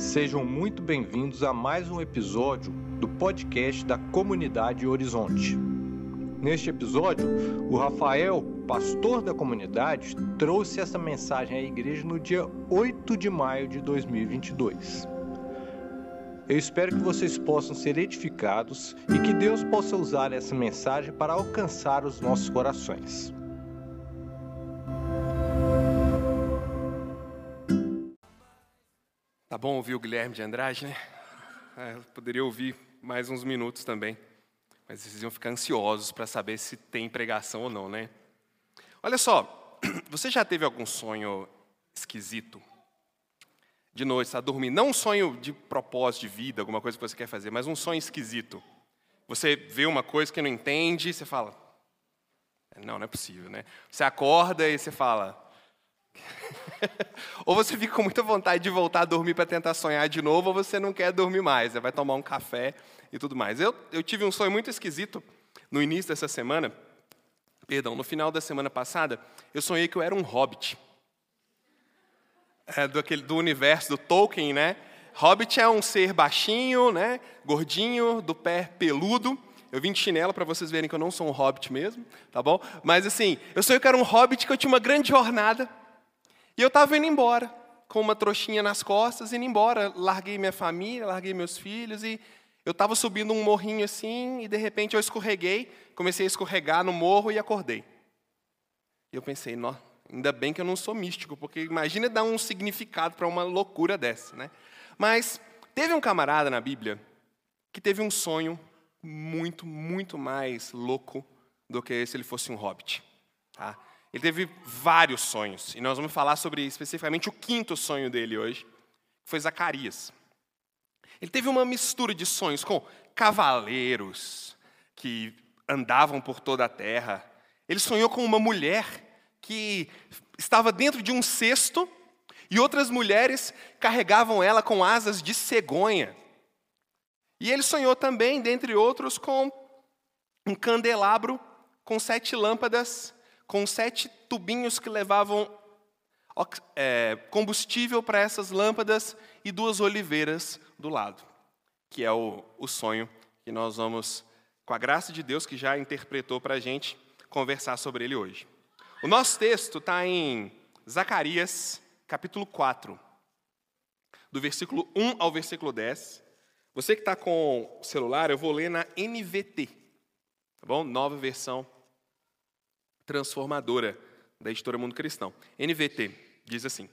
Sejam muito bem-vindos a mais um episódio do podcast da Comunidade Horizonte. Neste episódio, o Rafael, pastor da comunidade, trouxe essa mensagem à igreja no dia 8 de maio de 2022. Eu espero que vocês possam ser edificados e que Deus possa usar essa mensagem para alcançar os nossos corações. Tá bom ouvir o Guilherme de Andrade, né? É, eu poderia ouvir mais uns minutos também, mas vocês iam ficar ansiosos para saber se tem pregação ou não, né? Olha só, você já teve algum sonho esquisito? De noite, está dormindo, não um sonho de propósito de vida, alguma coisa que você quer fazer, mas um sonho esquisito. Você vê uma coisa que não entende, você fala, não, não é possível, né? Você acorda e você fala, ou você fica com muita vontade de voltar a dormir para tentar sonhar de novo, ou você não quer dormir mais, vai tomar um café e tudo mais. Eu, eu tive um sonho muito esquisito no início dessa semana, perdão, no final da semana passada, eu sonhei que eu era um hobbit. É, do, aquele, do universo do Tolkien, né? Hobbit é um ser baixinho, né? Gordinho, do pé peludo. Eu vim de chinelo para vocês verem que eu não sou um hobbit mesmo, tá bom? Mas assim, eu sonhei que eu era um hobbit, que eu tinha uma grande jornada e eu estava indo embora, com uma trouxinha nas costas, indo embora. Larguei minha família, larguei meus filhos e eu estava subindo um morrinho assim e de repente eu escorreguei, comecei a escorregar no morro e acordei. E eu pensei, ainda bem que eu não sou místico, porque imagina dar um significado para uma loucura dessa, né? Mas teve um camarada na Bíblia que teve um sonho muito, muito mais louco do que se ele fosse um hobbit. Tá? Ele teve vários sonhos, e nós vamos falar sobre especificamente o quinto sonho dele hoje, que foi Zacarias. Ele teve uma mistura de sonhos com cavaleiros que andavam por toda a terra. Ele sonhou com uma mulher que estava dentro de um cesto e outras mulheres carregavam ela com asas de cegonha. E ele sonhou também, dentre outros, com um candelabro com sete lâmpadas com sete tubinhos que levavam é, combustível para essas lâmpadas e duas oliveiras do lado, que é o, o sonho que nós vamos, com a graça de Deus que já interpretou para a gente, conversar sobre ele hoje. O nosso texto está em Zacarias, capítulo 4, do versículo 1 ao versículo 10. Você que está com o celular, eu vou ler na NVT, tá bom? Nova versão transformadora da editora Mundo Cristão. NVT diz assim: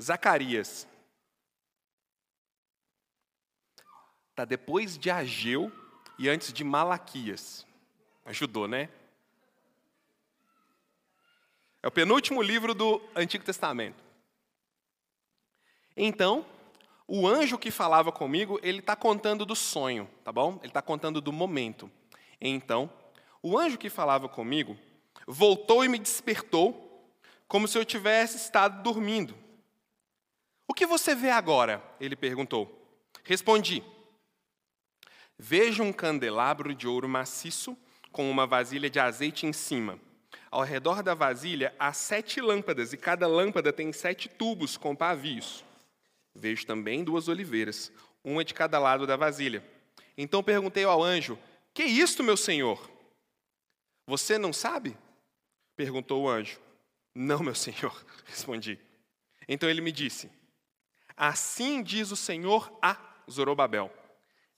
Zacarias está depois de Ageu e antes de Malaquias. Ajudou, né? É o penúltimo livro do Antigo Testamento. Então, o anjo que falava comigo, ele está contando do sonho, tá bom? Ele está contando do momento. Então, o anjo que falava comigo voltou e me despertou, como se eu tivesse estado dormindo. O que você vê agora? Ele perguntou. Respondi: Vejo um candelabro de ouro maciço com uma vasilha de azeite em cima. Ao redor da vasilha há sete lâmpadas e cada lâmpada tem sete tubos com pavios. Vejo também duas oliveiras, uma de cada lado da vasilha. Então perguntei ao anjo: Que é isto, meu senhor? Você não sabe? perguntou o anjo. Não, meu senhor, respondi. Então ele me disse: Assim diz o Senhor a Zorobabel: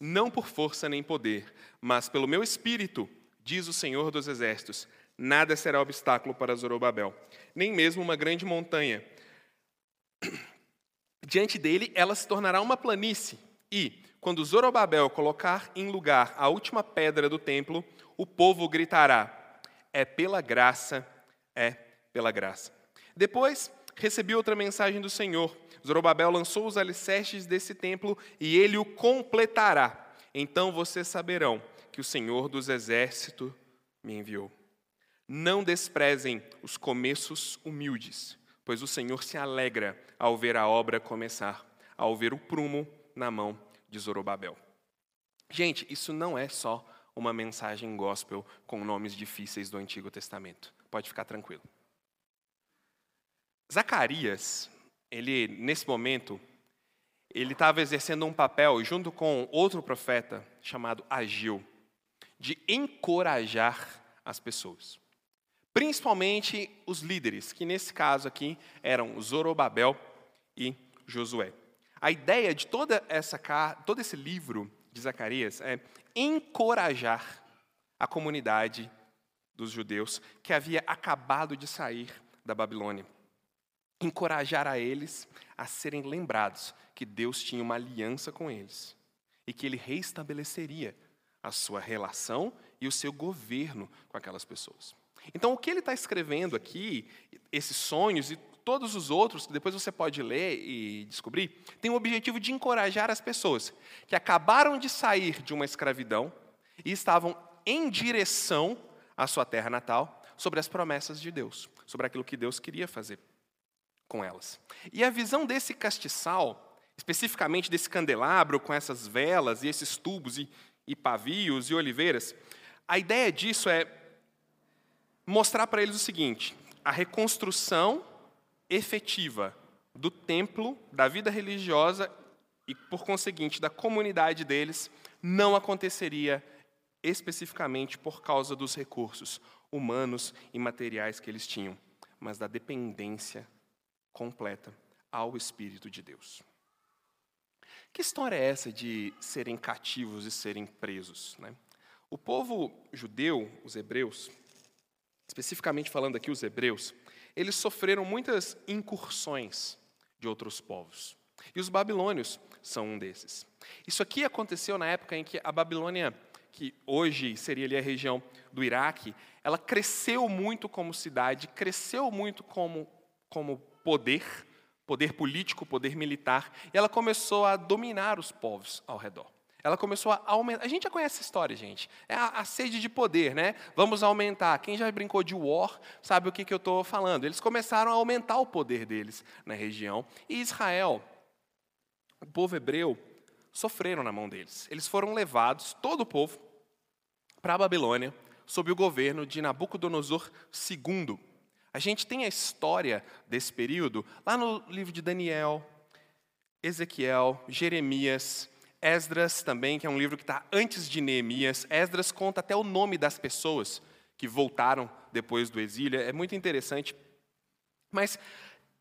Não por força nem poder, mas pelo meu espírito, diz o Senhor dos exércitos. Nada será obstáculo para Zorobabel, nem mesmo uma grande montanha. Diante dele, ela se tornará uma planície, e, quando Zorobabel colocar em lugar a última pedra do templo, o povo gritará: é pela graça, é pela graça. Depois, recebi outra mensagem do Senhor. Zorobabel lançou os alicerces desse templo e ele o completará. Então vocês saberão que o Senhor dos exércitos me enviou. Não desprezem os começos humildes, pois o Senhor se alegra ao ver a obra começar, ao ver o prumo na mão de Zorobabel. Gente, isso não é só uma mensagem gospel com nomes difíceis do Antigo Testamento. Pode ficar tranquilo. Zacarias, ele nesse momento, ele estava exercendo um papel junto com outro profeta chamado Agil, de encorajar as pessoas. Principalmente os líderes, que nesse caso aqui eram Zorobabel e Josué. A ideia de toda essa todo esse livro de Zacarias é encorajar a comunidade dos judeus que havia acabado de sair da Babilônia. Encorajar a eles a serem lembrados que Deus tinha uma aliança com eles e que ele reestabeleceria a sua relação e o seu governo com aquelas pessoas. Então, o que ele está escrevendo aqui, esses sonhos e todos os outros, que depois você pode ler e descobrir, tem o objetivo de encorajar as pessoas que acabaram de sair de uma escravidão e estavam em direção à sua terra natal sobre as promessas de Deus, sobre aquilo que Deus queria fazer com elas. E a visão desse castiçal, especificamente desse candelabro com essas velas e esses tubos e, e pavios e oliveiras, a ideia disso é mostrar para eles o seguinte: a reconstrução efetiva do templo, da vida religiosa e, por conseguinte, da comunidade deles, não aconteceria especificamente por causa dos recursos humanos e materiais que eles tinham, mas da dependência completa ao Espírito de Deus. Que história é essa de serem cativos e serem presos? Né? O povo judeu, os hebreus, especificamente falando aqui os hebreus, eles sofreram muitas incursões de outros povos. E os babilônios são um desses. Isso aqui aconteceu na época em que a Babilônia, que hoje seria ali a região do Iraque, ela cresceu muito como cidade, cresceu muito como, como poder, poder político, poder militar, e ela começou a dominar os povos ao redor. Ela começou a aumentar. A gente já conhece essa história, gente. É a, a sede de poder, né? Vamos aumentar. Quem já brincou de war sabe o que, que eu estou falando. Eles começaram a aumentar o poder deles na região. E Israel, o povo hebreu, sofreram na mão deles. Eles foram levados, todo o povo, para a Babilônia, sob o governo de Nabucodonosor II. A gente tem a história desse período lá no livro de Daniel, Ezequiel, Jeremias, Esdras também, que é um livro que está antes de Neemias. Esdras conta até o nome das pessoas que voltaram depois do exílio. É muito interessante. Mas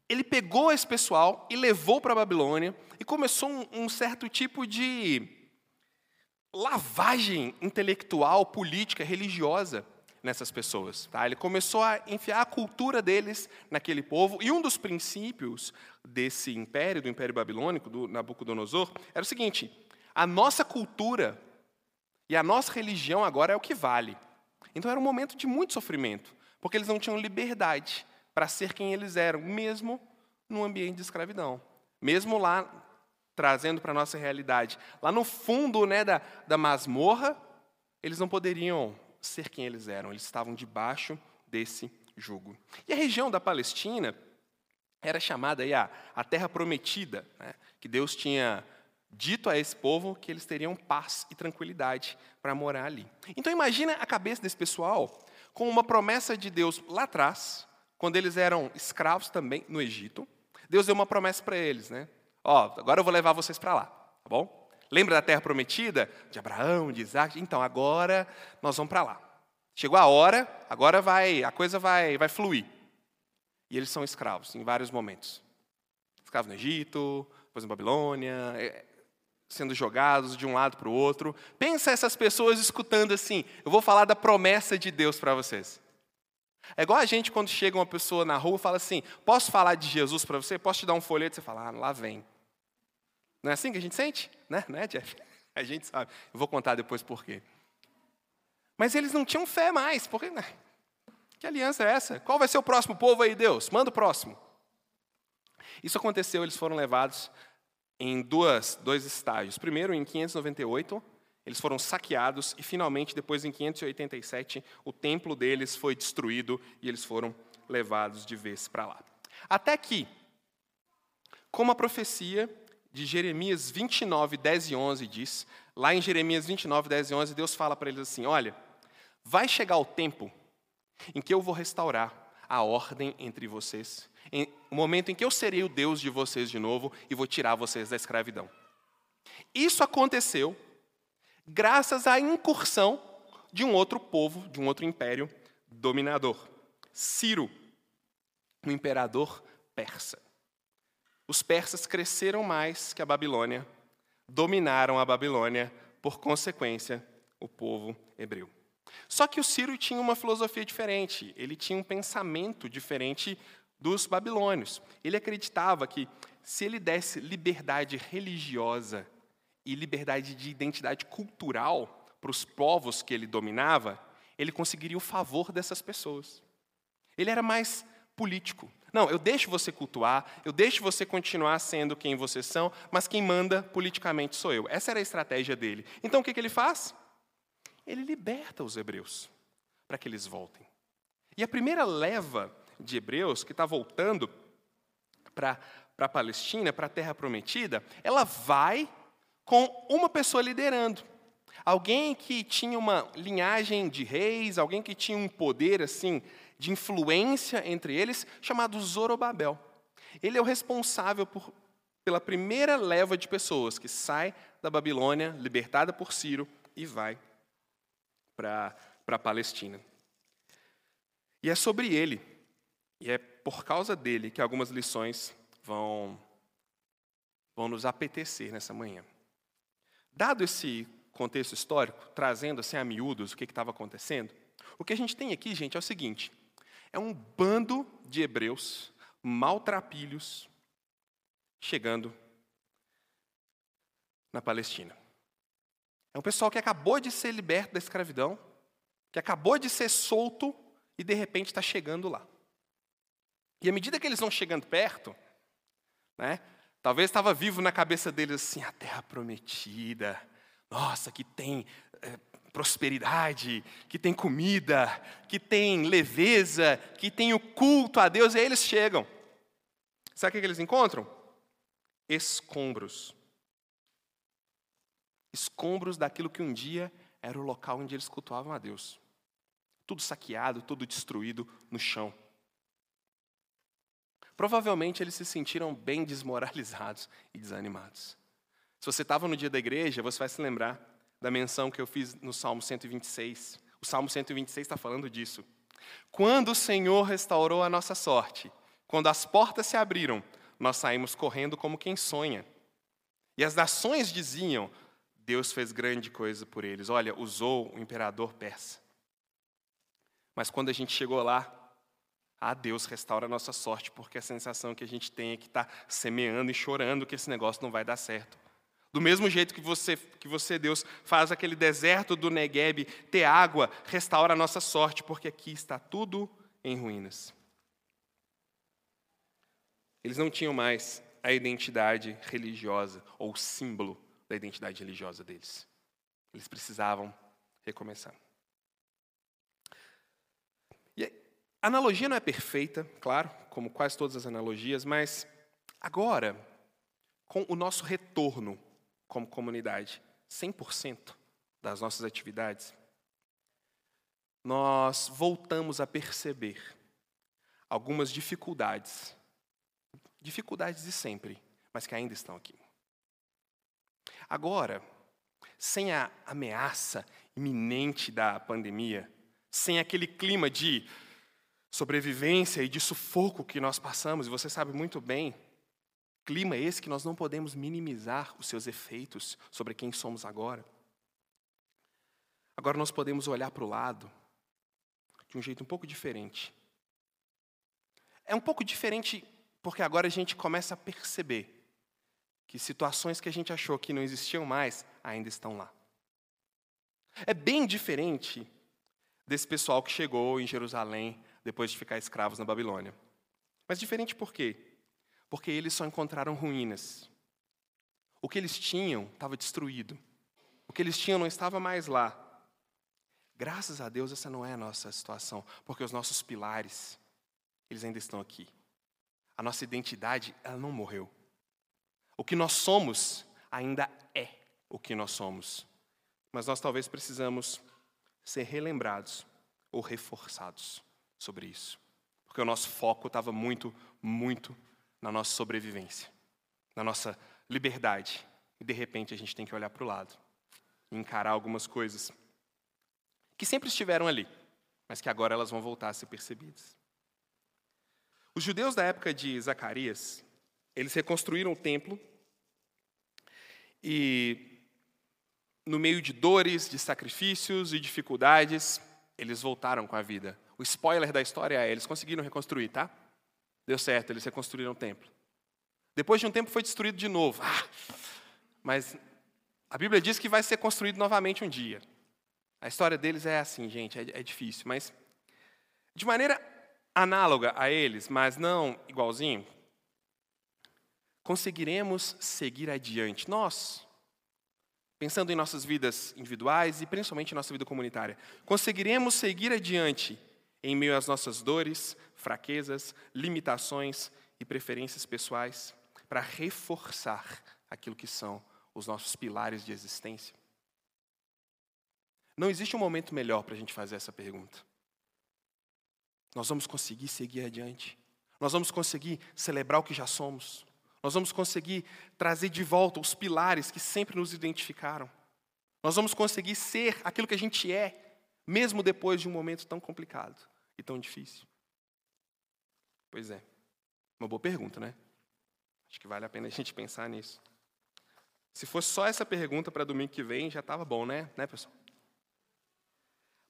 ele pegou esse pessoal e levou para a Babilônia e começou um, um certo tipo de lavagem intelectual, política, religiosa nessas pessoas. Tá? Ele começou a enfiar a cultura deles naquele povo, e um dos princípios desse império, do Império Babilônico, do Nabucodonosor, era o seguinte: a nossa cultura e a nossa religião agora é o que vale. Então era um momento de muito sofrimento, porque eles não tinham liberdade para ser quem eles eram, mesmo no ambiente de escravidão. Mesmo lá, trazendo para a nossa realidade, lá no fundo né, da, da masmorra, eles não poderiam ser quem eles eram, eles estavam debaixo desse jugo. E a região da Palestina era chamada aí a, a Terra Prometida, né? que Deus tinha dito a esse povo que eles teriam paz e tranquilidade para morar ali. Então imagina a cabeça desse pessoal com uma promessa de Deus lá atrás, quando eles eram escravos também no Egito. Deus deu uma promessa para eles, né? Ó, agora eu vou levar vocês para lá, tá bom? Lembra da terra prometida? De Abraão, de Isaac? Então, agora nós vamos para lá. Chegou a hora, agora vai, a coisa vai, vai fluir. E eles são escravos em vários momentos. Escravos no Egito, depois em Babilônia, é, sendo jogados de um lado para o outro. Pensa essas pessoas escutando assim, eu vou falar da promessa de Deus para vocês. É igual a gente quando chega uma pessoa na rua e fala assim, posso falar de Jesus para você? Posso te dar um folheto? Você fala, ah, lá vem. Não é assim que a gente sente? Né? Não é, Jeff? A gente sabe. Eu vou contar depois por quê. Mas eles não tinham fé mais. Porque, né? Que aliança é essa? Qual vai ser o próximo povo aí, Deus? Manda o próximo. Isso aconteceu, eles foram levados em duas, dois estágios. Primeiro, em 598, eles foram saqueados e, finalmente, depois, em 587, o templo deles foi destruído e eles foram levados de vez para lá. Até que, como a profecia de Jeremias 29, 10 e 11 diz, lá em Jeremias 29, 10 e 11, Deus fala para eles assim: Olha, vai chegar o tempo em que eu vou restaurar a ordem entre vocês, em, o momento em que eu serei o Deus de vocês de novo e vou tirar vocês da escravidão. Isso aconteceu graças à incursão de um outro povo, de um outro império dominador, Ciro, um imperador persa. Os persas cresceram mais que a Babilônia, dominaram a Babilônia, por consequência, o povo hebreu. Só que o Ciro tinha uma filosofia diferente, ele tinha um pensamento diferente dos babilônios. Ele acreditava que se ele desse liberdade religiosa e liberdade de identidade cultural para os povos que ele dominava, ele conseguiria o favor dessas pessoas. Ele era mais político. Não, eu deixo você cultuar, eu deixo você continuar sendo quem vocês são, mas quem manda politicamente sou eu. Essa era a estratégia dele. Então o que, que ele faz? Ele liberta os hebreus para que eles voltem. E a primeira leva de hebreus que está voltando para a Palestina, para a Terra Prometida, ela vai com uma pessoa liderando. Alguém que tinha uma linhagem de reis, alguém que tinha um poder assim de influência entre eles, chamado Zorobabel. Ele é o responsável por, pela primeira leva de pessoas que sai da Babilônia, libertada por Ciro, e vai para a Palestina. E é sobre ele, e é por causa dele que algumas lições vão, vão nos apetecer nessa manhã. Dado esse contexto histórico, trazendo assim a miúdos o que estava acontecendo, o que a gente tem aqui, gente, é o seguinte: é um bando de hebreus maltrapilhos chegando na Palestina. É um pessoal que acabou de ser liberto da escravidão, que acabou de ser solto e de repente está chegando lá. E à medida que eles vão chegando perto, né, talvez estava vivo na cabeça deles assim, a terra prometida, nossa, que tem é, prosperidade, que tem comida, que tem leveza, que tem o culto a Deus, e aí eles chegam. Sabe o que eles encontram? Escombros. Escombros daquilo que um dia era o local onde eles cultuavam a Deus. Tudo saqueado, tudo destruído no chão. Provavelmente eles se sentiram bem desmoralizados e desanimados. Se você estava no dia da igreja, você vai se lembrar da menção que eu fiz no Salmo 126. O Salmo 126 está falando disso. Quando o Senhor restaurou a nossa sorte, quando as portas se abriram, nós saímos correndo como quem sonha. E as nações diziam: Deus fez grande coisa por eles. Olha, usou o imperador persa. Mas quando a gente chegou lá, ah, Deus restaura a nossa sorte, porque a sensação que a gente tem é que está semeando e chorando que esse negócio não vai dar certo. Do mesmo jeito que você, que você, Deus, faz aquele deserto do Negueb ter água, restaura a nossa sorte, porque aqui está tudo em ruínas. Eles não tinham mais a identidade religiosa ou o símbolo da identidade religiosa deles. Eles precisavam recomeçar. E a analogia não é perfeita, claro, como quase todas as analogias, mas agora, com o nosso retorno como comunidade, 100% das nossas atividades, nós voltamos a perceber algumas dificuldades, dificuldades de sempre, mas que ainda estão aqui. Agora, sem a ameaça iminente da pandemia, sem aquele clima de sobrevivência e de sufoco que nós passamos, e você sabe muito bem Clima esse que nós não podemos minimizar os seus efeitos sobre quem somos agora. Agora nós podemos olhar para o lado de um jeito um pouco diferente. É um pouco diferente porque agora a gente começa a perceber que situações que a gente achou que não existiam mais ainda estão lá. É bem diferente desse pessoal que chegou em Jerusalém depois de ficar escravos na Babilônia. Mas diferente por quê? porque eles só encontraram ruínas. O que eles tinham estava destruído. O que eles tinham não estava mais lá. Graças a Deus essa não é a nossa situação, porque os nossos pilares, eles ainda estão aqui. A nossa identidade, ela não morreu. O que nós somos ainda é o que nós somos. Mas nós talvez precisamos ser relembrados ou reforçados sobre isso. porque o nosso foco estava muito, muito na nossa sobrevivência, na nossa liberdade. E de repente a gente tem que olhar para o lado e encarar algumas coisas que sempre estiveram ali, mas que agora elas vão voltar a ser percebidas. Os judeus da época de Zacarias, eles reconstruíram o templo e, no meio de dores, de sacrifícios e dificuldades, eles voltaram com a vida. O spoiler da história é: eles conseguiram reconstruir, tá? Deu certo, eles reconstruíram o templo. Depois de um tempo foi destruído de novo. Ah, mas a Bíblia diz que vai ser construído novamente um dia. A história deles é assim, gente, é, é difícil, mas de maneira análoga a eles, mas não igualzinho, conseguiremos seguir adiante. Nós, pensando em nossas vidas individuais e principalmente em nossa vida comunitária, conseguiremos seguir adiante em meio às nossas dores, fraquezas, limitações e preferências pessoais para reforçar aquilo que são os nossos pilares de existência? Não existe um momento melhor para a gente fazer essa pergunta. Nós vamos conseguir seguir adiante. Nós vamos conseguir celebrar o que já somos. Nós vamos conseguir trazer de volta os pilares que sempre nos identificaram. Nós vamos conseguir ser aquilo que a gente é, mesmo depois de um momento tão complicado e tão difícil. Pois é, uma boa pergunta, né? Acho que vale a pena a gente pensar nisso. Se fosse só essa pergunta para domingo que vem, já estava bom, né? né, pessoal?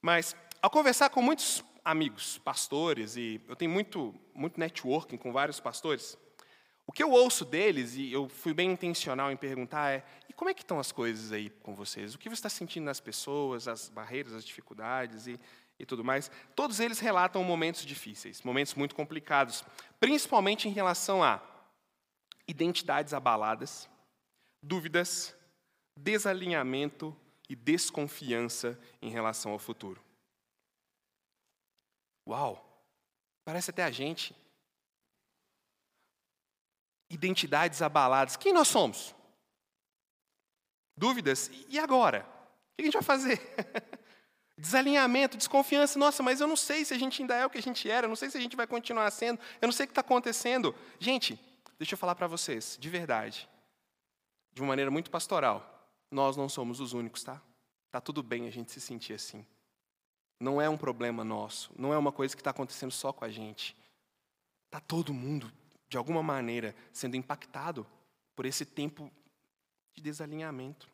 Mas, ao conversar com muitos amigos, pastores, e eu tenho muito, muito networking com vários pastores, o que eu ouço deles, e eu fui bem intencional em perguntar, é: e como é que estão as coisas aí com vocês? O que você está sentindo nas pessoas, as barreiras, as dificuldades e, e tudo mais? Todos eles relatam momentos difíceis, momentos muito complicados, principalmente em relação a identidades abaladas, dúvidas, desalinhamento e desconfiança em relação ao futuro. Uau! Parece até a gente. Identidades abaladas. Quem nós somos? Dúvidas? E agora? O que a gente vai fazer? Desalinhamento, desconfiança. Nossa, mas eu não sei se a gente ainda é o que a gente era, eu não sei se a gente vai continuar sendo, eu não sei o que está acontecendo. Gente, deixa eu falar para vocês, de verdade de uma maneira muito pastoral, nós não somos os únicos, tá? Tá tudo bem a gente se sentir assim. Não é um problema nosso, não é uma coisa que está acontecendo só com a gente. Tá todo mundo, de alguma maneira, sendo impactado por esse tempo de desalinhamento.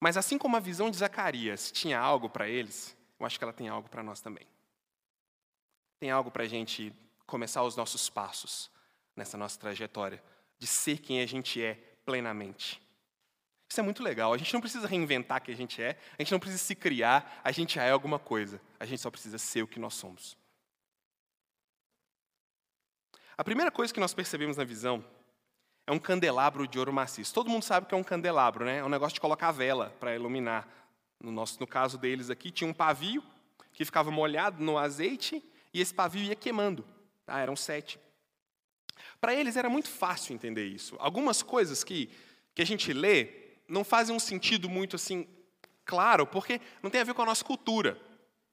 Mas assim como a visão de Zacarias tinha algo para eles, eu acho que ela tem algo para nós também. Tem algo para a gente começar os nossos passos nessa nossa trajetória de ser quem a gente é plenamente. Isso é muito legal. A gente não precisa reinventar quem a gente é, a gente não precisa se criar, a gente já é alguma coisa. A gente só precisa ser o que nós somos. A primeira coisa que nós percebemos na visão é um candelabro de ouro maciço. Todo mundo sabe que é um candelabro, né? É um negócio de colocar vela para iluminar. No, nosso, no caso deles aqui, tinha um pavio que ficava molhado no azeite e esse pavio ia queimando. Tá? Eram sete. Para eles era muito fácil entender isso. Algumas coisas que, que a gente lê não fazem um sentido muito assim claro, porque não tem a ver com a nossa cultura,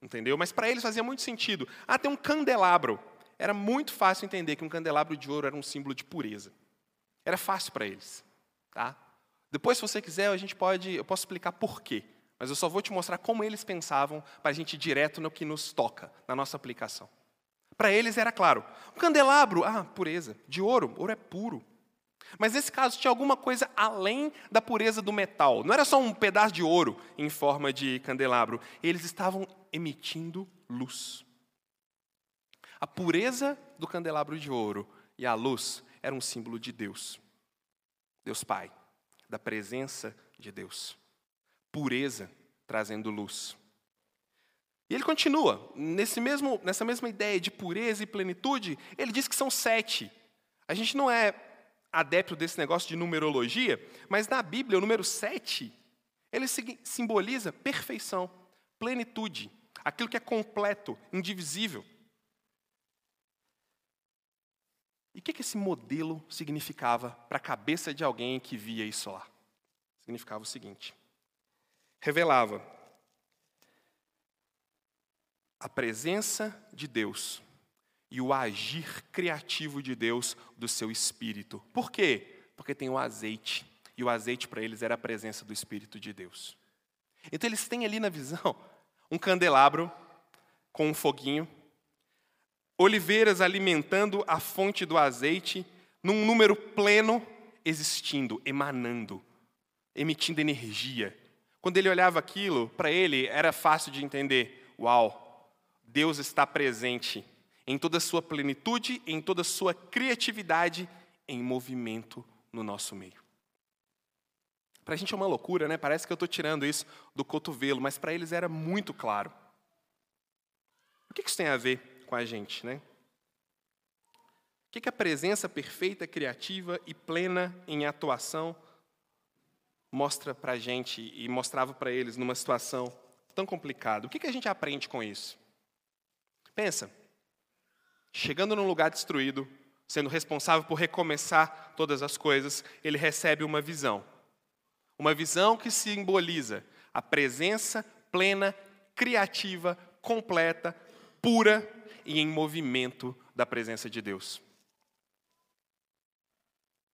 entendeu? Mas para eles fazia muito sentido. Ah, tem um candelabro. Era muito fácil entender que um candelabro de ouro era um símbolo de pureza. Era fácil para eles, tá? Depois, se você quiser, a gente pode, eu posso explicar por quê. Mas eu só vou te mostrar como eles pensavam para a gente ir direto no que nos toca, na nossa aplicação. Para eles era claro. Um candelabro, ah, pureza. De ouro, ouro é puro. Mas nesse caso tinha alguma coisa além da pureza do metal. Não era só um pedaço de ouro em forma de candelabro. Eles estavam emitindo luz. A pureza do candelabro de ouro e a luz era um símbolo de Deus. Deus Pai, da presença de Deus. Pureza trazendo luz. E ele continua, nesse mesmo, nessa mesma ideia de pureza e plenitude, ele diz que são sete. A gente não é adepto desse negócio de numerologia, mas na Bíblia, o número sete, ele simboliza perfeição, plenitude, aquilo que é completo, indivisível. E o que esse modelo significava para a cabeça de alguém que via isso lá? Significava o seguinte: revelava a presença de Deus e o agir criativo de Deus do seu espírito. Por quê? Porque tem o azeite, e o azeite para eles era a presença do espírito de Deus. Então eles têm ali na visão um candelabro com um foguinho, oliveiras alimentando a fonte do azeite num número pleno existindo, emanando, emitindo energia. Quando ele olhava aquilo, para ele era fácil de entender: uau, Deus está presente em toda a sua plenitude, em toda a sua criatividade, em movimento no nosso meio. Para a gente é uma loucura, né? Parece que eu estou tirando isso do cotovelo, mas para eles era muito claro. O que isso tem a ver com a gente, né? O que a presença perfeita, criativa e plena em atuação mostra para a gente e mostrava para eles numa situação tão complicada? O que a gente aprende com isso? Pensa, chegando num lugar destruído, sendo responsável por recomeçar todas as coisas, ele recebe uma visão. Uma visão que simboliza a presença plena, criativa, completa, pura e em movimento da presença de Deus.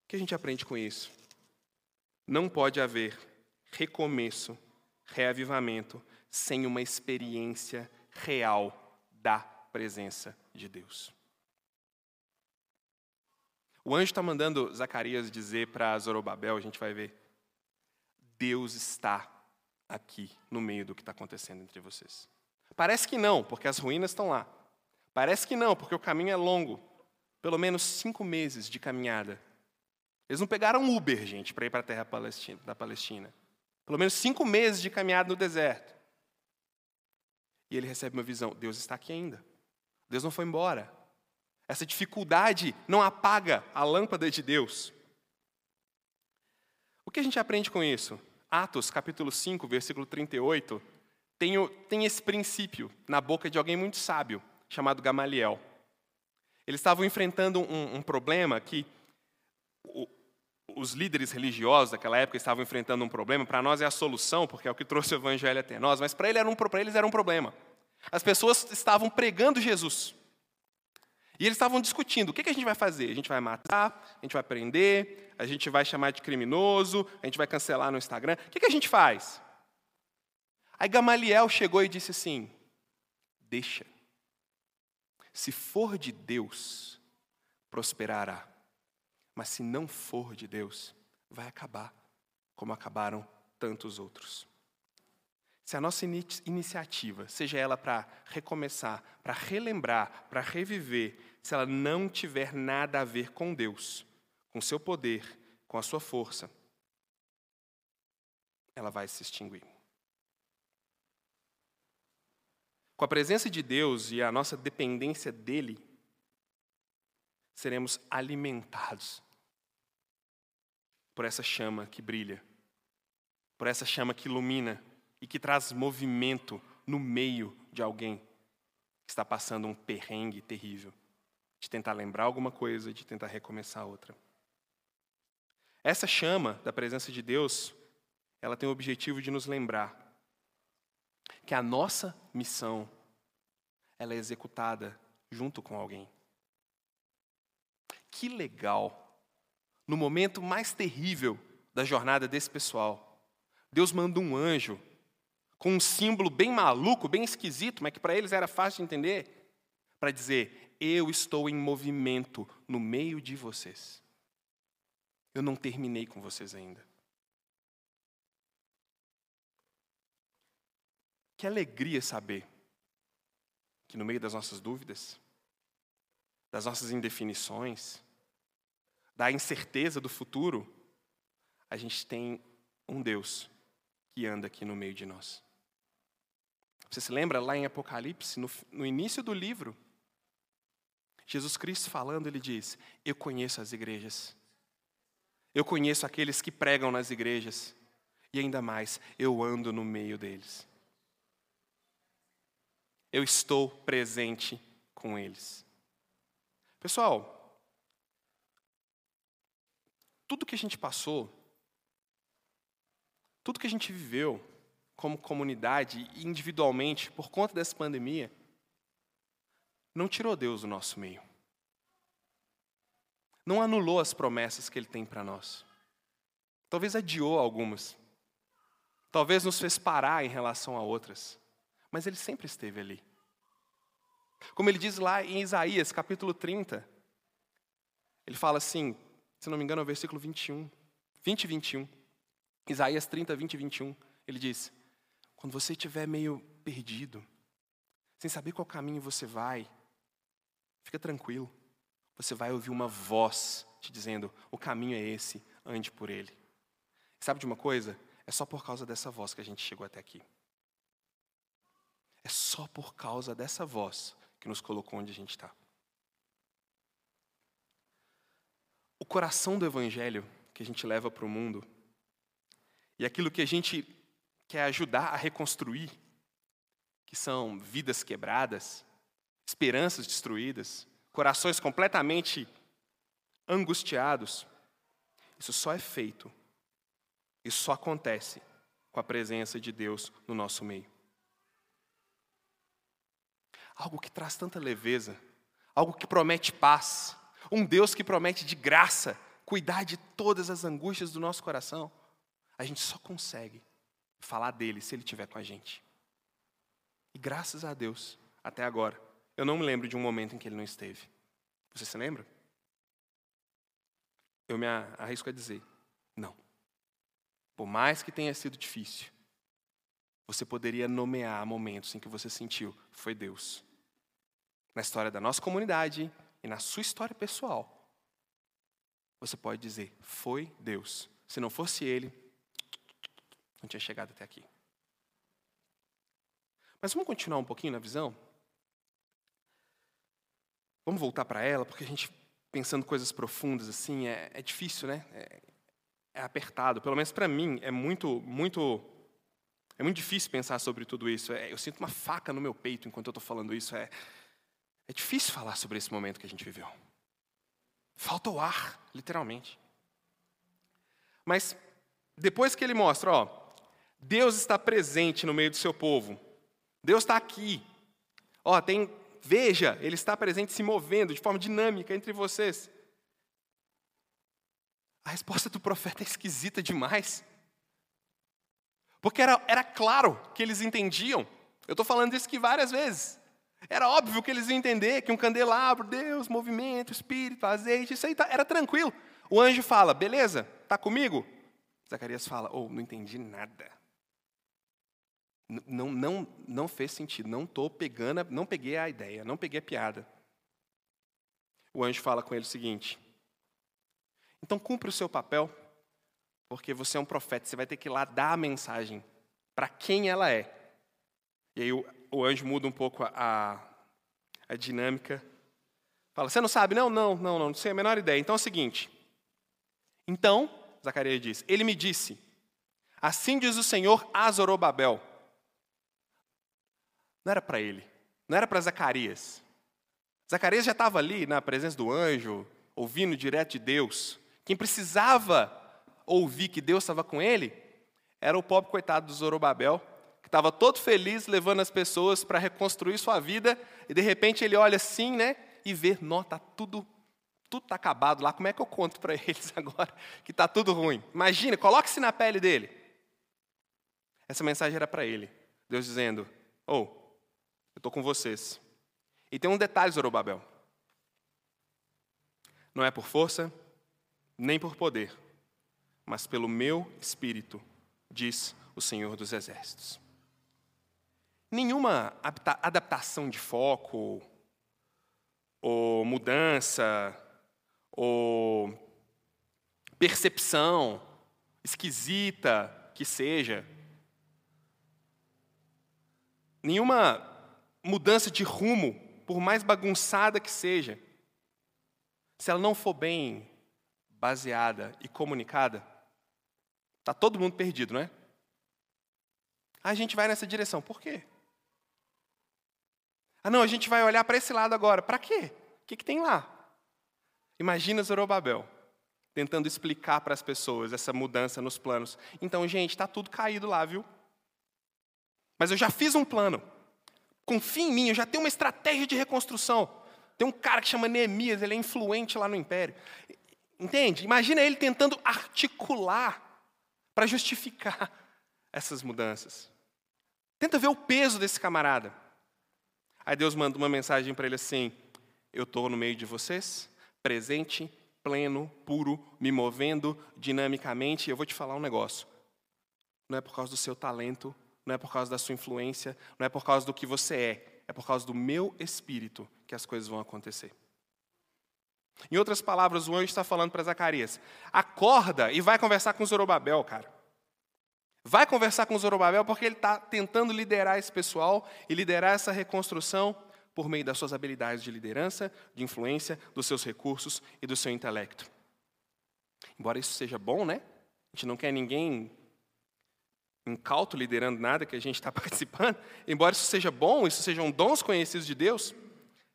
O que a gente aprende com isso? Não pode haver recomeço, reavivamento, sem uma experiência real da presença de Deus. O anjo está mandando Zacarias dizer para Zorobabel, a gente vai ver, Deus está aqui no meio do que está acontecendo entre vocês. Parece que não, porque as ruínas estão lá. Parece que não, porque o caminho é longo. Pelo menos cinco meses de caminhada. Eles não pegaram Uber, gente, para ir para a terra palestina, da Palestina. Pelo menos cinco meses de caminhada no deserto. E ele recebe uma visão: Deus está aqui ainda. Deus não foi embora. Essa dificuldade não apaga a lâmpada de Deus. O que a gente aprende com isso? Atos, capítulo 5, versículo 38, tem, tem esse princípio na boca de alguém muito sábio, chamado Gamaliel. Eles estavam enfrentando um, um problema que o, os líderes religiosos daquela época estavam enfrentando um problema. Para nós é a solução, porque é o que trouxe o evangelho até nós, mas para ele um, eles era um problema. As pessoas estavam pregando Jesus. E eles estavam discutindo: o que a gente vai fazer? A gente vai matar, a gente vai prender, a gente vai chamar de criminoso, a gente vai cancelar no Instagram. O que a gente faz? Aí Gamaliel chegou e disse assim: deixa. Se for de Deus, prosperará. Mas se não for de Deus, vai acabar, como acabaram tantos outros. Se a nossa iniciativa, seja ela para recomeçar, para relembrar, para reviver, se ela não tiver nada a ver com Deus, com seu poder, com a sua força, ela vai se extinguir. Com a presença de Deus e a nossa dependência dele, seremos alimentados por essa chama que brilha, por essa chama que ilumina e que traz movimento no meio de alguém que está passando um perrengue terrível, de tentar lembrar alguma coisa, de tentar recomeçar outra. Essa chama da presença de Deus, ela tem o objetivo de nos lembrar que a nossa missão ela é executada junto com alguém. Que legal! No momento mais terrível da jornada desse pessoal, Deus manda um anjo com um símbolo bem maluco, bem esquisito, mas que para eles era fácil de entender, para dizer: Eu estou em movimento no meio de vocês. Eu não terminei com vocês ainda. Que alegria saber que no meio das nossas dúvidas, das nossas indefinições, da incerteza do futuro, a gente tem um Deus que anda aqui no meio de nós. Você se lembra lá em Apocalipse, no, no início do livro, Jesus Cristo falando, ele diz: Eu conheço as igrejas, eu conheço aqueles que pregam nas igrejas, e ainda mais, eu ando no meio deles. Eu estou presente com eles. Pessoal, tudo que a gente passou, tudo que a gente viveu, como comunidade e individualmente por conta dessa pandemia, não tirou Deus do nosso meio. Não anulou as promessas que Ele tem para nós. Talvez adiou algumas. Talvez nos fez parar em relação a outras. Mas Ele sempre esteve ali. Como ele diz lá em Isaías, capítulo 30, ele fala assim, se não me engano é o versículo 21, 20 e 21. Isaías 30, 20 e 21. Ele diz: Quando você estiver meio perdido, sem saber qual caminho você vai, fica tranquilo. Você vai ouvir uma voz te dizendo: O caminho é esse, ande por ele. Sabe de uma coisa? É só por causa dessa voz que a gente chegou até aqui. É só por causa dessa voz que nos colocou onde a gente está. O coração do Evangelho que a gente leva para o mundo e aquilo que a gente quer ajudar a reconstruir, que são vidas quebradas, esperanças destruídas, corações completamente angustiados, isso só é feito, isso só acontece com a presença de Deus no nosso meio. Algo que traz tanta leveza, algo que promete paz, um Deus que promete de graça cuidar de todas as angústias do nosso coração. A gente só consegue falar dele se ele estiver com a gente. E graças a Deus, até agora, eu não me lembro de um momento em que ele não esteve. Você se lembra? Eu me arrisco a dizer, não. Por mais que tenha sido difícil, você poderia nomear momentos em que você sentiu, foi Deus. Na história da nossa comunidade e na sua história pessoal. Você pode dizer, foi Deus. Se não fosse Ele, não tinha chegado até aqui. Mas vamos continuar um pouquinho na visão? Vamos voltar para ela, porque a gente, pensando coisas profundas assim, é, é difícil, né? É, é apertado. Pelo menos para mim, é muito, muito, é muito difícil pensar sobre tudo isso. É, eu sinto uma faca no meu peito enquanto eu estou falando isso. É, é difícil falar sobre esse momento que a gente viveu. Falta o ar, literalmente. Mas depois que ele mostra, ó, Deus está presente no meio do seu povo. Deus está aqui. Ó, tem, veja, Ele está presente se movendo de forma dinâmica entre vocês. A resposta do profeta é esquisita demais. Porque era, era claro que eles entendiam. Eu estou falando isso aqui várias vezes. Era óbvio que eles iam entender que um candelabro, Deus, movimento, espírito, azeite, isso aí tá, era tranquilo. O anjo fala, beleza, está comigo? Zacarias fala, oh, não entendi nada. Não, não, não fez sentido, não tô pegando, não peguei a ideia, não peguei a piada. O anjo fala com ele o seguinte: então cumpre o seu papel, porque você é um profeta, você vai ter que ir lá dar a mensagem para quem ela é. E aí o, o anjo muda um pouco a, a, dinâmica. Fala, você não sabe? Não, não, não, não, não sei a menor ideia. Então é o seguinte. Então, Zacarias diz, ele me disse, assim diz o Senhor a Zorobabel, não era para ele, não era para Zacarias. Zacarias já estava ali na presença do anjo, ouvindo direto de Deus. Quem precisava ouvir que Deus estava com ele era o pobre coitado do Zorobabel, estava todo feliz levando as pessoas para reconstruir sua vida, e de repente ele olha assim, né, e vê, não, tá tudo tudo está acabado lá, como é que eu conto para eles agora que está tudo ruim? Imagina, coloque-se na pele dele. Essa mensagem era para ele. Deus dizendo: Oh, eu estou com vocês. E tem um detalhe, Zorobabel. Não é por força, nem por poder, mas pelo meu espírito, diz o Senhor dos Exércitos. Nenhuma adaptação de foco, ou mudança, ou percepção esquisita que seja, nenhuma mudança de rumo, por mais bagunçada que seja, se ela não for bem baseada e comunicada, está todo mundo perdido, não é? A gente vai nessa direção, por quê? Ah, não, a gente vai olhar para esse lado agora, para quê? O que, que tem lá? Imagina Zorobabel tentando explicar para as pessoas essa mudança nos planos. Então, gente, está tudo caído lá, viu? Mas eu já fiz um plano. confia em mim, eu já tenho uma estratégia de reconstrução. Tem um cara que chama Neemias, ele é influente lá no império. Entende? Imagina ele tentando articular para justificar essas mudanças. Tenta ver o peso desse camarada. Aí Deus manda uma mensagem para ele assim: Eu estou no meio de vocês, presente, pleno, puro, me movendo dinamicamente. E eu vou te falar um negócio. Não é por causa do seu talento, não é por causa da sua influência, não é por causa do que você é, é por causa do meu espírito que as coisas vão acontecer. Em outras palavras, o anjo está falando para Zacarias: acorda e vai conversar com Zorobabel, cara. Vai conversar com Zorobabel porque ele está tentando liderar esse pessoal e liderar essa reconstrução por meio das suas habilidades de liderança, de influência, dos seus recursos e do seu intelecto. Embora isso seja bom, né? A gente não quer ninguém incauto liderando nada que a gente está participando. Embora isso seja bom, isso sejam dons conhecidos de Deus,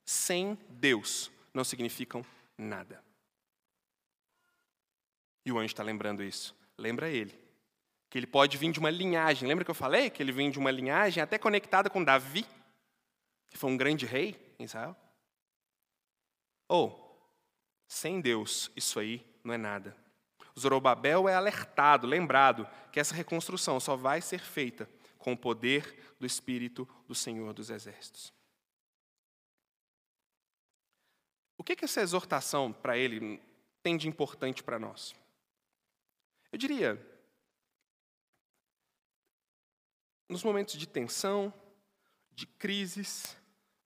sem Deus não significam nada. E o anjo está lembrando isso. Lembra ele que ele pode vir de uma linhagem. Lembra que eu falei que ele vem de uma linhagem até conectada com Davi, que foi um grande rei em Israel? Ou, oh, sem Deus, isso aí não é nada. Zorobabel é alertado, lembrado, que essa reconstrução só vai ser feita com o poder do Espírito do Senhor dos Exércitos. O que, que essa exortação para ele tem de importante para nós? Eu diria, nos momentos de tensão, de crises,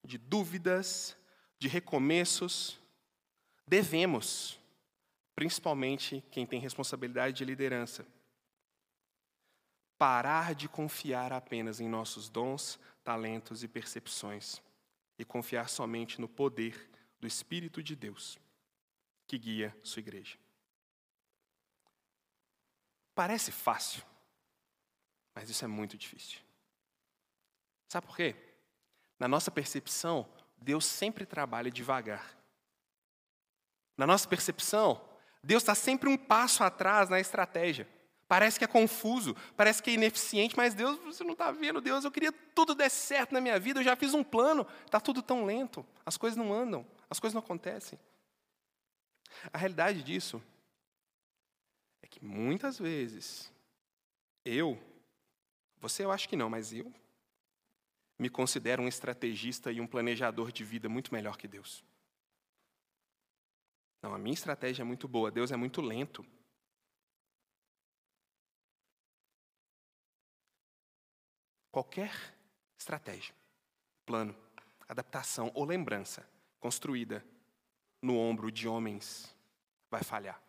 de dúvidas, de recomeços, devemos, principalmente quem tem responsabilidade de liderança, parar de confiar apenas em nossos dons, talentos e percepções e confiar somente no poder do Espírito de Deus que guia sua igreja. Parece fácil, mas isso é muito difícil. Sabe por quê? Na nossa percepção, Deus sempre trabalha devagar. Na nossa percepção, Deus está sempre um passo atrás na estratégia. Parece que é confuso, parece que é ineficiente, mas Deus, você não está vendo, Deus, eu queria tudo der certo na minha vida, eu já fiz um plano, está tudo tão lento, as coisas não andam, as coisas não acontecem. A realidade disso é que muitas vezes eu você eu acho que não, mas eu me considero um estrategista e um planejador de vida muito melhor que Deus. Não, a minha estratégia é muito boa, Deus é muito lento. Qualquer estratégia, plano, adaptação ou lembrança construída no ombro de homens vai falhar.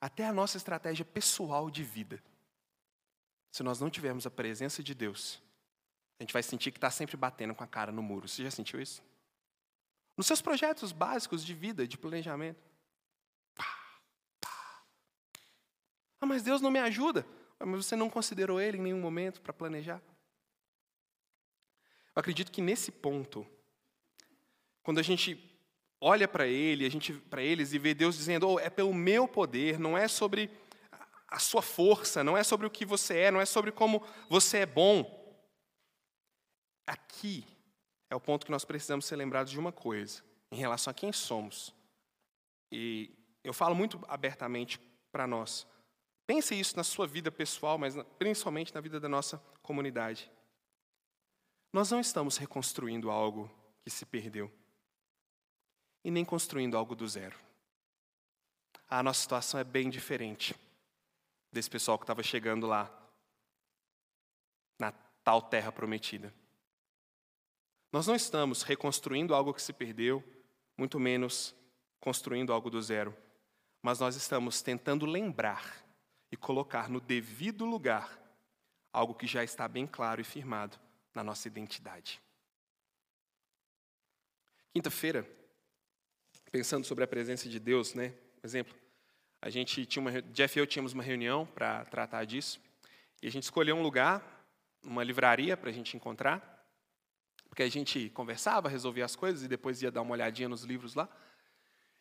Até a nossa estratégia pessoal de vida se nós não tivermos a presença de Deus, a gente vai sentir que está sempre batendo com a cara no muro. Você já sentiu isso? Nos seus projetos básicos de vida, de planejamento. Ah, mas Deus não me ajuda. Ah, mas você não considerou Ele em nenhum momento para planejar? Eu acredito que nesse ponto, quando a gente olha para Ele, a gente para eles e vê Deus dizendo, oh, é pelo meu poder, não é sobre a sua força, não é sobre o que você é, não é sobre como você é bom. Aqui é o ponto que nós precisamos ser lembrados de uma coisa, em relação a quem somos. E eu falo muito abertamente para nós. Pense isso na sua vida pessoal, mas principalmente na vida da nossa comunidade. Nós não estamos reconstruindo algo que se perdeu e nem construindo algo do zero. A nossa situação é bem diferente desse pessoal que estava chegando lá, na tal terra prometida. Nós não estamos reconstruindo algo que se perdeu, muito menos construindo algo do zero, mas nós estamos tentando lembrar e colocar no devido lugar algo que já está bem claro e firmado na nossa identidade. Quinta-feira, pensando sobre a presença de Deus, né? Exemplo, a gente tinha uma, Jeff e eu tínhamos uma reunião para tratar disso. E a gente escolheu um lugar, uma livraria para a gente encontrar, porque a gente conversava, resolvia as coisas e depois ia dar uma olhadinha nos livros lá.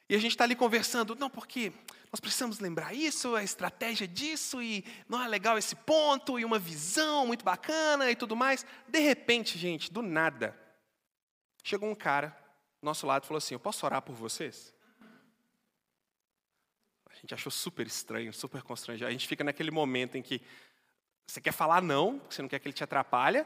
E a gente está ali conversando, não, porque nós precisamos lembrar isso, a estratégia disso, e não é legal esse ponto, e uma visão muito bacana e tudo mais. De repente, gente, do nada, chegou um cara do nosso lado e falou assim: Eu posso orar por vocês? Gente achou super estranho, super constrangido. A gente fica naquele momento em que você quer falar não, porque você não quer que ele te atrapalhe,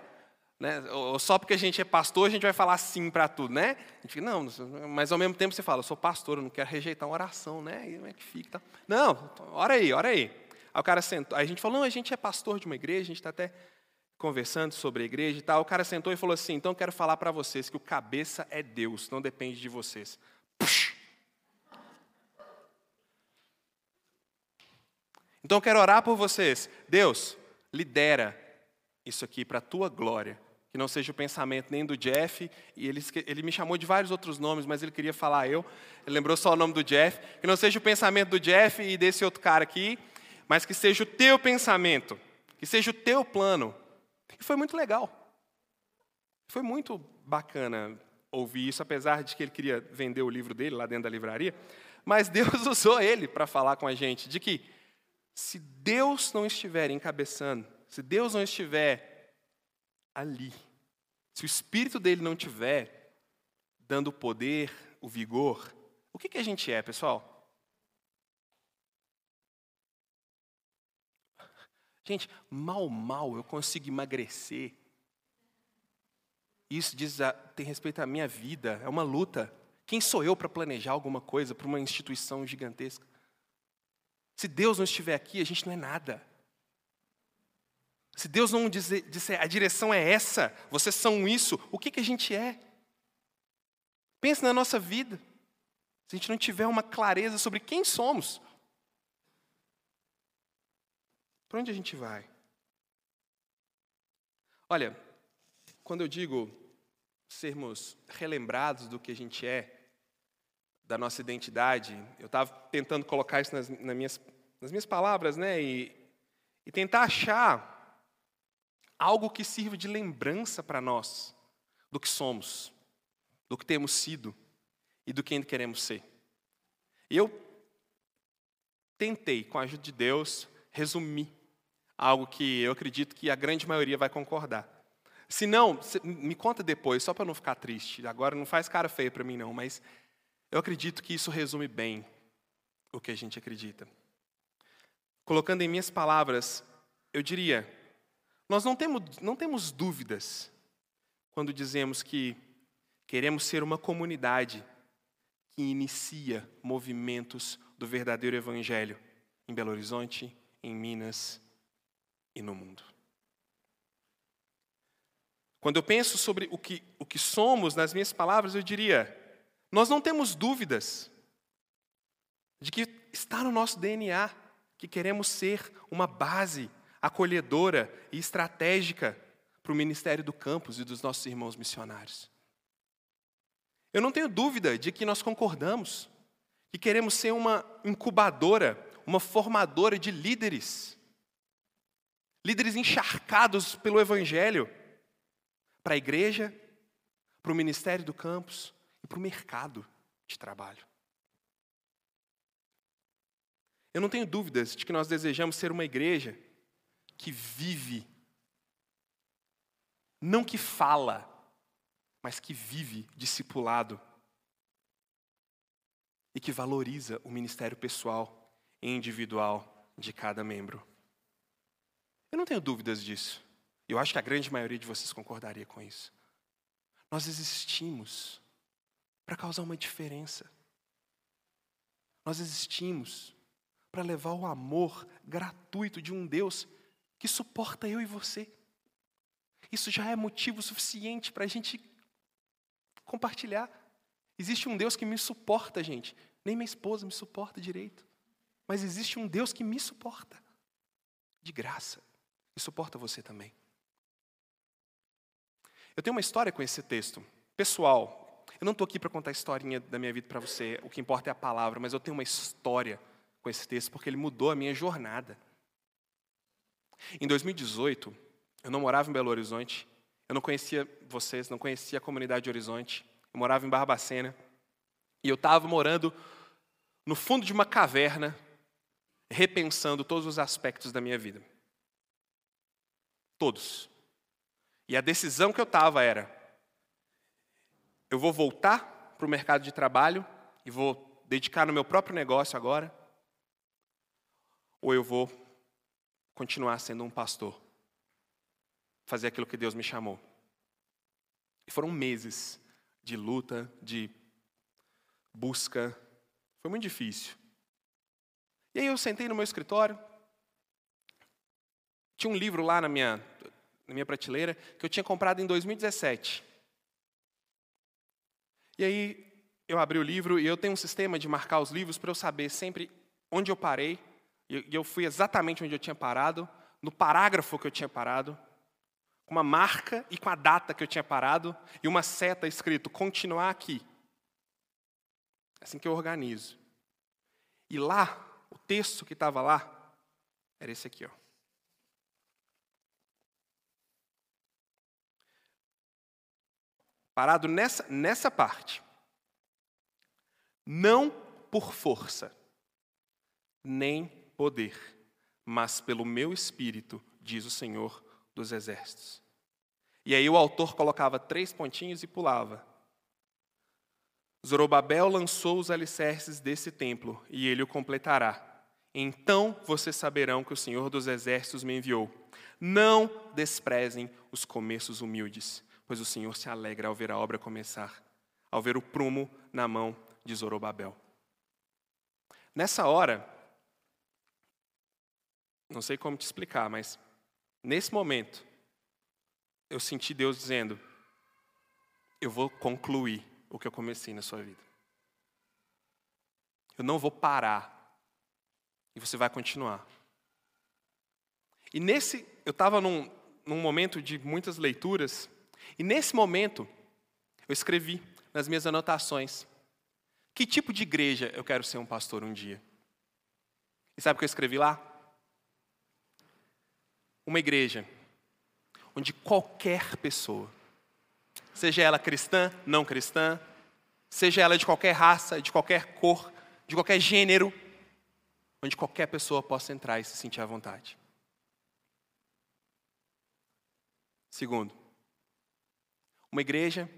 né? Ou só porque a gente é pastor, a gente vai falar sim para tudo, né? A gente fica, não, mas ao mesmo tempo você fala, eu sou pastor, eu não quero rejeitar uma oração, né? E como é que fica? Não, ora aí, ora aí. Aí o cara sentou, aí a gente falou, não, a gente é pastor de uma igreja, a gente está até conversando sobre a igreja e tal. O cara sentou e falou assim, então eu quero falar para vocês que o cabeça é Deus, não depende de vocês. Então eu quero orar por vocês. Deus, lidera isso aqui para a tua glória que não seja o pensamento nem do Jeff, e ele, ele me chamou de vários outros nomes, mas ele queria falar eu, ele lembrou só o nome do Jeff, que não seja o pensamento do Jeff e desse outro cara aqui, mas que seja o teu pensamento, que seja o teu plano. E foi muito legal. Foi muito bacana ouvir isso, apesar de que ele queria vender o livro dele lá dentro da livraria, mas Deus usou ele para falar com a gente de que se Deus não estiver encabeçando, se Deus não estiver ali. Se o espírito dele não tiver dando o poder, o vigor, o que, que a gente é, pessoal? Gente, mal, mal eu consigo emagrecer. Isso diz a, tem respeito à minha vida, é uma luta. Quem sou eu para planejar alguma coisa para uma instituição gigantesca? Se Deus não estiver aqui, a gente não é nada. Se Deus não disser, disser a direção é essa, vocês são isso, o que, que a gente é? Pense na nossa vida. Se a gente não tiver uma clareza sobre quem somos, para onde a gente vai? Olha, quando eu digo sermos relembrados do que a gente é, da nossa identidade, eu estava tentando colocar isso nas, nas, minhas, nas minhas palavras, né? E, e tentar achar algo que sirva de lembrança para nós do que somos, do que temos sido e do que ainda queremos ser. E eu tentei, com a ajuda de Deus, resumir algo que eu acredito que a grande maioria vai concordar. Se não, me conta depois, só para não ficar triste. Agora não faz cara feia para mim não, mas eu acredito que isso resume bem o que a gente acredita. Colocando em minhas palavras, eu diria nós não temos, não temos dúvidas quando dizemos que queremos ser uma comunidade que inicia movimentos do verdadeiro Evangelho em Belo Horizonte, em Minas e no mundo. Quando eu penso sobre o que, o que somos, nas minhas palavras, eu diria: nós não temos dúvidas de que está no nosso DNA que queremos ser uma base acolhedora e estratégica para o ministério do campus e dos nossos irmãos missionários. Eu não tenho dúvida de que nós concordamos, que queremos ser uma incubadora, uma formadora de líderes, líderes encharcados pelo Evangelho, para a igreja, para o ministério do campus para o mercado de trabalho. Eu não tenho dúvidas de que nós desejamos ser uma igreja que vive, não que fala, mas que vive discipulado e que valoriza o ministério pessoal e individual de cada membro. Eu não tenho dúvidas disso. Eu acho que a grande maioria de vocês concordaria com isso. Nós existimos para causar uma diferença. Nós existimos para levar o amor gratuito de um Deus que suporta eu e você. Isso já é motivo suficiente para a gente compartilhar. Existe um Deus que me suporta, gente. Nem minha esposa me suporta direito. Mas existe um Deus que me suporta. De graça. E suporta você também. Eu tenho uma história com esse texto. Pessoal, eu não estou aqui para contar a historinha da minha vida para você. O que importa é a palavra. Mas eu tenho uma história com esse texto porque ele mudou a minha jornada. Em 2018, eu não morava em Belo Horizonte, eu não conhecia vocês, não conhecia a comunidade de Horizonte, eu morava em Barbacena, e eu estava morando no fundo de uma caverna, repensando todos os aspectos da minha vida. Todos. E a decisão que eu estava era: eu vou voltar para o mercado de trabalho e vou dedicar no meu próprio negócio agora, ou eu vou continuar sendo um pastor, fazer aquilo que Deus me chamou. E foram meses de luta, de busca. Foi muito difícil. E aí eu sentei no meu escritório. Tinha um livro lá na minha, na minha prateleira que eu tinha comprado em 2017. E aí eu abri o livro e eu tenho um sistema de marcar os livros para eu saber sempre onde eu parei. E eu fui exatamente onde eu tinha parado, no parágrafo que eu tinha parado, com uma marca e com a data que eu tinha parado, e uma seta escrito continuar aqui. É assim que eu organizo. E lá, o texto que estava lá, era esse aqui, ó. Parado nessa, nessa parte. Não por força, nem poder, mas pelo meu espírito, diz o Senhor dos exércitos. E aí o autor colocava três pontinhos e pulava. Zorobabel lançou os alicerces desse templo e ele o completará. Então vocês saberão que o Senhor dos exércitos me enviou. Não desprezem os começos humildes, pois o Senhor se alegra ao ver a obra começar, ao ver o prumo na mão de Zorobabel. Nessa hora, não sei como te explicar, mas Nesse momento, eu senti Deus dizendo: Eu vou concluir o que eu comecei na sua vida. Eu não vou parar. E você vai continuar. E nesse, eu estava num, num momento de muitas leituras, e nesse momento, eu escrevi nas minhas anotações: Que tipo de igreja eu quero ser um pastor um dia? E sabe o que eu escrevi lá? uma igreja onde qualquer pessoa, seja ela cristã, não cristã, seja ela de qualquer raça, de qualquer cor, de qualquer gênero, onde qualquer pessoa possa entrar e se sentir à vontade. Segundo, uma igreja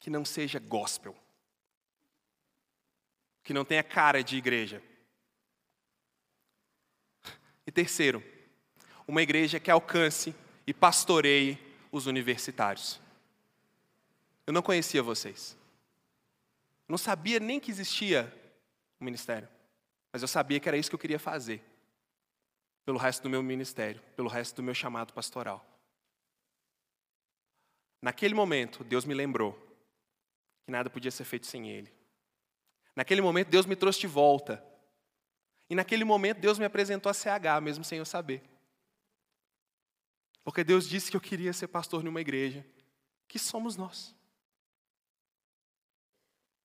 que não seja gospel, que não tenha cara de igreja. E terceiro, uma igreja que alcance e pastoreie os universitários. Eu não conhecia vocês. Não sabia nem que existia o um ministério. Mas eu sabia que era isso que eu queria fazer. Pelo resto do meu ministério, pelo resto do meu chamado pastoral. Naquele momento, Deus me lembrou que nada podia ser feito sem Ele. Naquele momento, Deus me trouxe de volta. E naquele momento, Deus me apresentou a CH, mesmo sem eu saber. Porque Deus disse que eu queria ser pastor numa igreja, que somos nós.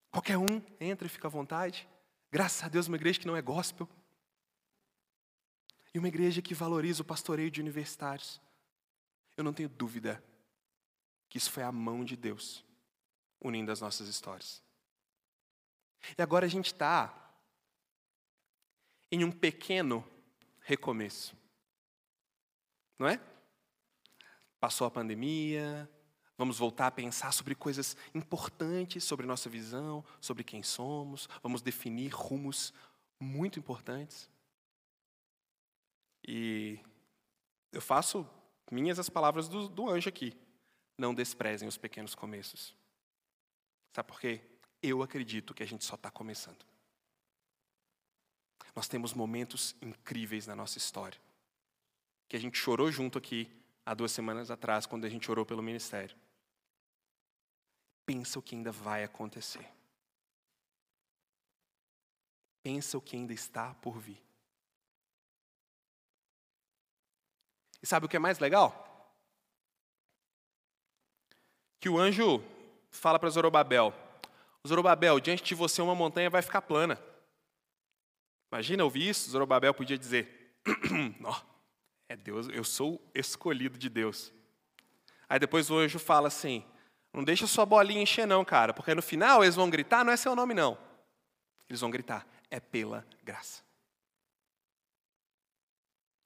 Qualquer um entra e fica à vontade. Graças a Deus, uma igreja que não é gospel. E uma igreja que valoriza o pastoreio de universitários. Eu não tenho dúvida que isso foi a mão de Deus unindo as nossas histórias. E agora a gente está em um pequeno recomeço. Não é? Passou a pandemia, vamos voltar a pensar sobre coisas importantes, sobre nossa visão, sobre quem somos, vamos definir rumos muito importantes. E eu faço minhas as palavras do, do anjo aqui. Não desprezem os pequenos começos. Sabe por quê? Eu acredito que a gente só está começando. Nós temos momentos incríveis na nossa história. Que a gente chorou junto aqui há duas semanas atrás, quando a gente orou pelo ministério. Pensa o que ainda vai acontecer. Pensa o que ainda está por vir. E sabe o que é mais legal? Que o anjo fala para Zorobabel: Zorobabel, diante de você uma montanha vai ficar plana. Imagina ouvir isso? Zorobabel podia dizer: É Deus, eu sou escolhido de Deus. Aí depois o anjo fala assim: não deixa sua bolinha encher, não, cara, porque no final eles vão gritar, não é seu nome, não. eles vão gritar: é pela graça.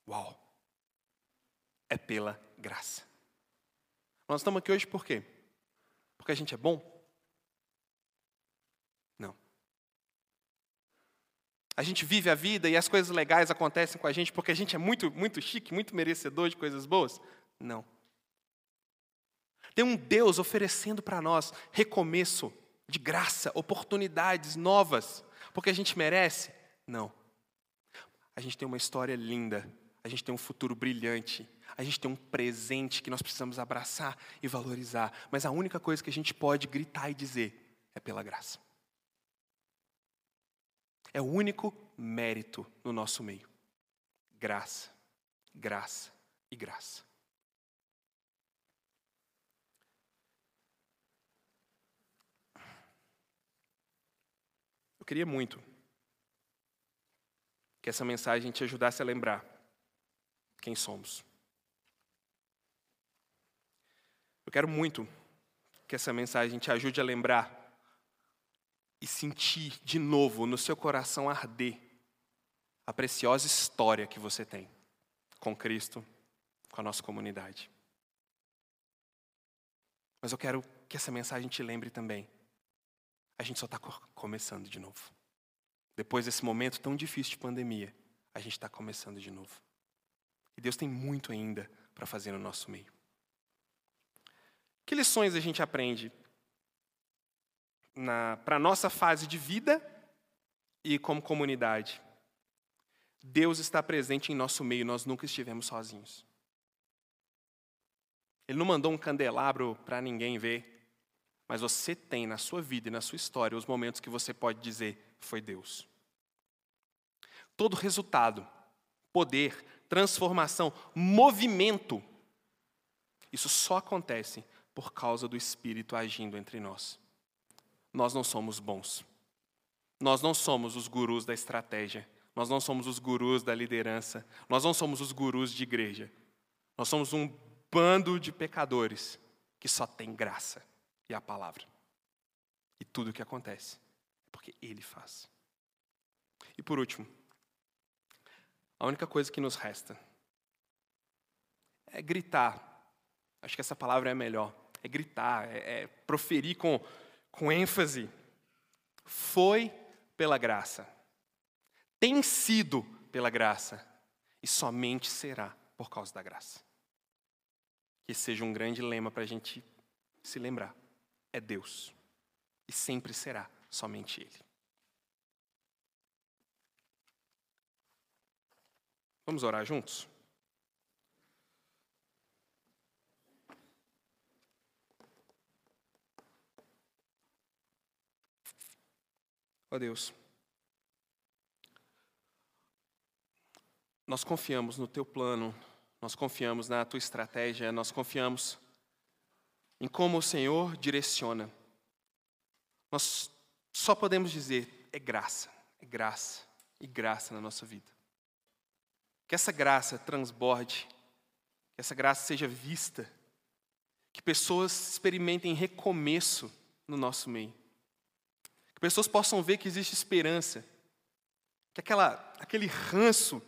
Uau! É pela graça. Nós estamos aqui hoje por quê? Porque a gente é bom? Não. A gente vive a vida e as coisas legais acontecem com a gente porque a gente é muito, muito chique, muito merecedor de coisas boas? Não. Tem um Deus oferecendo para nós recomeço de graça, oportunidades novas, porque a gente merece? Não. A gente tem uma história linda, a gente tem um futuro brilhante, a gente tem um presente que nós precisamos abraçar e valorizar, mas a única coisa que a gente pode gritar e dizer é pela graça. É o único mérito no nosso meio. Graça, graça e graça. Eu queria muito que essa mensagem te ajudasse a lembrar quem somos. Eu quero muito que essa mensagem te ajude a lembrar e sentir de novo no seu coração arder a preciosa história que você tem com Cristo, com a nossa comunidade. Mas eu quero que essa mensagem te lembre também a gente só está começando de novo. Depois desse momento tão difícil de pandemia, a gente está começando de novo. E Deus tem muito ainda para fazer no nosso meio. Que lições a gente aprende para a nossa fase de vida e como comunidade? Deus está presente em nosso meio, nós nunca estivemos sozinhos. Ele não mandou um candelabro para ninguém ver. Mas você tem na sua vida e na sua história os momentos que você pode dizer: foi Deus. Todo resultado, poder, transformação, movimento, isso só acontece por causa do Espírito agindo entre nós. Nós não somos bons. Nós não somos os gurus da estratégia. Nós não somos os gurus da liderança. Nós não somos os gurus de igreja. Nós somos um bando de pecadores que só tem graça e a palavra. E tudo o que acontece é porque Ele faz. E por último, a única coisa que nos resta é gritar. Acho que essa palavra é melhor. É gritar, é, é proferir com, com ênfase. Foi pela graça. Tem sido pela graça. E somente será por causa da graça. Que seja um grande lema para a gente se lembrar é Deus. E sempre será somente Ele. Vamos orar juntos? Ó Deus, nós confiamos no Teu plano, nós confiamos na Tua estratégia, nós confiamos em como o Senhor direciona. Nós só podemos dizer: é graça, é graça e graça na nossa vida. Que essa graça transborde, que essa graça seja vista, que pessoas experimentem recomeço no nosso meio. Pessoas possam ver que existe esperança, que aquela, aquele ranço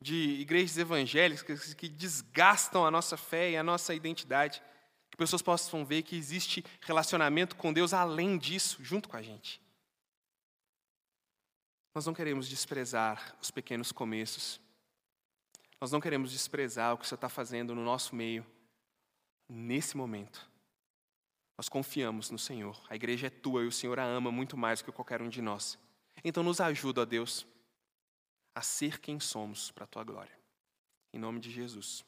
de igrejas evangélicas que desgastam a nossa fé e a nossa identidade, que pessoas possam ver que existe relacionamento com Deus além disso, junto com a gente. Nós não queremos desprezar os pequenos começos. Nós não queremos desprezar o que o Senhor está fazendo no nosso meio, nesse momento. Nós confiamos no Senhor. A igreja é tua e o Senhor a ama muito mais que qualquer um de nós. Então, nos ajuda, ó Deus, a ser quem somos para a tua glória. Em nome de Jesus.